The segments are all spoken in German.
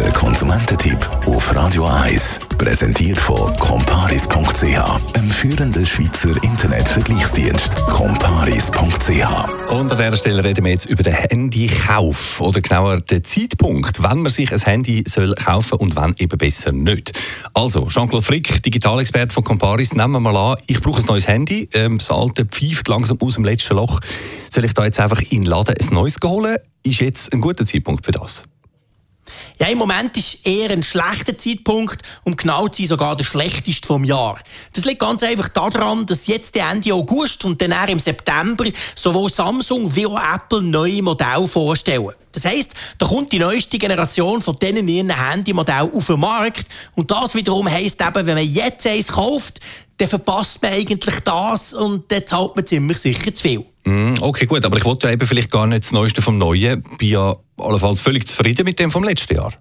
Der Konsumententipp auf Radio 1 präsentiert von comparis.ch, einem führenden Schweizer Internetvergleichsdienst. comparis.ch. Und an dieser Stelle reden wir jetzt über den Handykauf oder genauer den Zeitpunkt, wann man sich ein Handy soll kaufen und wann eben besser nicht. Also, Jean-Claude Frick, Digitalexperte von Comparis, nehmen wir mal an, ich brauche ein neues Handy, ähm, das alte pfeift langsam aus dem letzten Loch. Soll ich da jetzt einfach in den Laden ein neues holen? Ist jetzt ein guter Zeitpunkt für das? Ja, im Moment ist eher ein schlechter Zeitpunkt, um genau zu sein, sogar der schlechteste vom Jahr. Das liegt ganz einfach daran, dass jetzt Ende August und dann im September sowohl Samsung wie auch Apple neue Modelle vorstellen. Das heisst, da kommt die neueste Generation von diesen ihren Handymodellen auf den Markt. Und das wiederum heisst eben, wenn man jetzt eins kauft, dann verpasst man eigentlich das und dann zahlt man ziemlich sicher zu viel. Mm, okay, gut, aber ich wollte ja eben vielleicht gar nicht das Neueste vom Neuen. Bin ja allenfalls völlig zufrieden mit dem vom letzten Jahr.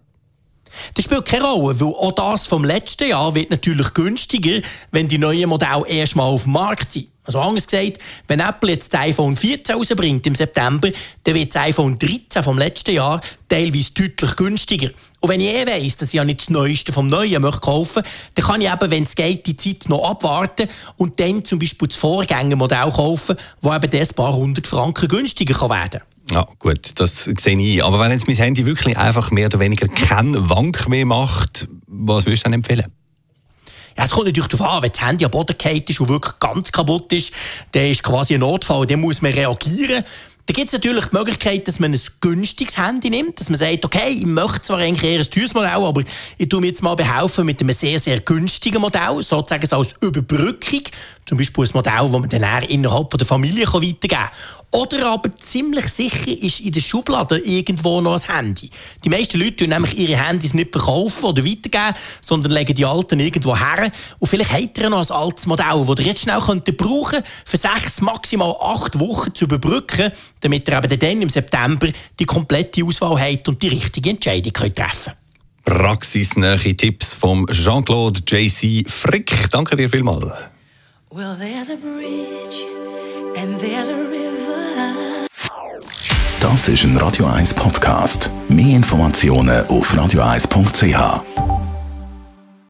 Das spielt keine Rolle, weil auch das vom letzten Jahr wird natürlich günstiger, wenn die neuen Modelle erstmal auf dem Markt sind. Also anders gesagt, wenn Apple jetzt das iPhone 14 rausbringt im September, dann wird das iPhone 13 vom letzten Jahr teilweise deutlich günstiger. Und wenn ich eh weiss, dass ich ja nicht das Neueste vom Neuen möchte kaufen dann kann ich eben, wenn es geht, die Zeit noch abwarten und dann zum Beispiel das Vorgängermodell kaufen, das eben ein paar hundert Franken günstiger kann werden ja, gut, das sehe ich. Aber wenn jetzt mein Handy wirklich einfach mehr oder weniger keinen Wank mehr macht, was würdest du dann empfehlen? Es kommt natürlich darauf an, wenn das Handy am Boden geht ist und wirklich ganz kaputt ist, dann ist quasi ein Notfall, dann muss man reagieren. Da gibt es natürlich die Möglichkeit, dass man ein günstiges Handy nimmt, dass man sagt, okay, ich möchte zwar eigentlich eher ein teures Modell, aber ich tue mir jetzt mal behelfen mit einem sehr, sehr günstigen Modell, sozusagen als Überbrückung. Zum Beispiel ein Modell, das man dann innerhalb der Familie weitergeben kann. Oder aber ziemlich sicher ist in der Schublade irgendwo noch ein Handy. Die meisten Leute tun nämlich ihre Handys nicht verkaufen oder weitergeben, sondern legen die alten irgendwo her. Und vielleicht habt ihr noch ein altes Modell, das ihr jetzt schnell könnt brauchen für sechs, maximal acht Wochen zu überbrücken, damit ihr eben dann im September die komplette Auswahl habt und die richtige Entscheidung könnt treffen Praxisnähe Tipps vom Jean-Claude JC Frick. Danke dir vielmals. Well, there's a bridge and there's a river. Das ist ein Radio 1 Podcast. Mehr Informationen auf radio1.ch.